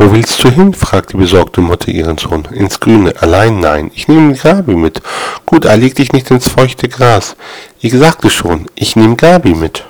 Wo willst du hin? fragt die besorgte Mutter ihren Sohn. Ins Grüne. Allein nein. Ich nehme Gabi mit. Gut, erleg dich nicht ins feuchte Gras. Ich sagte schon, ich nehme Gabi mit.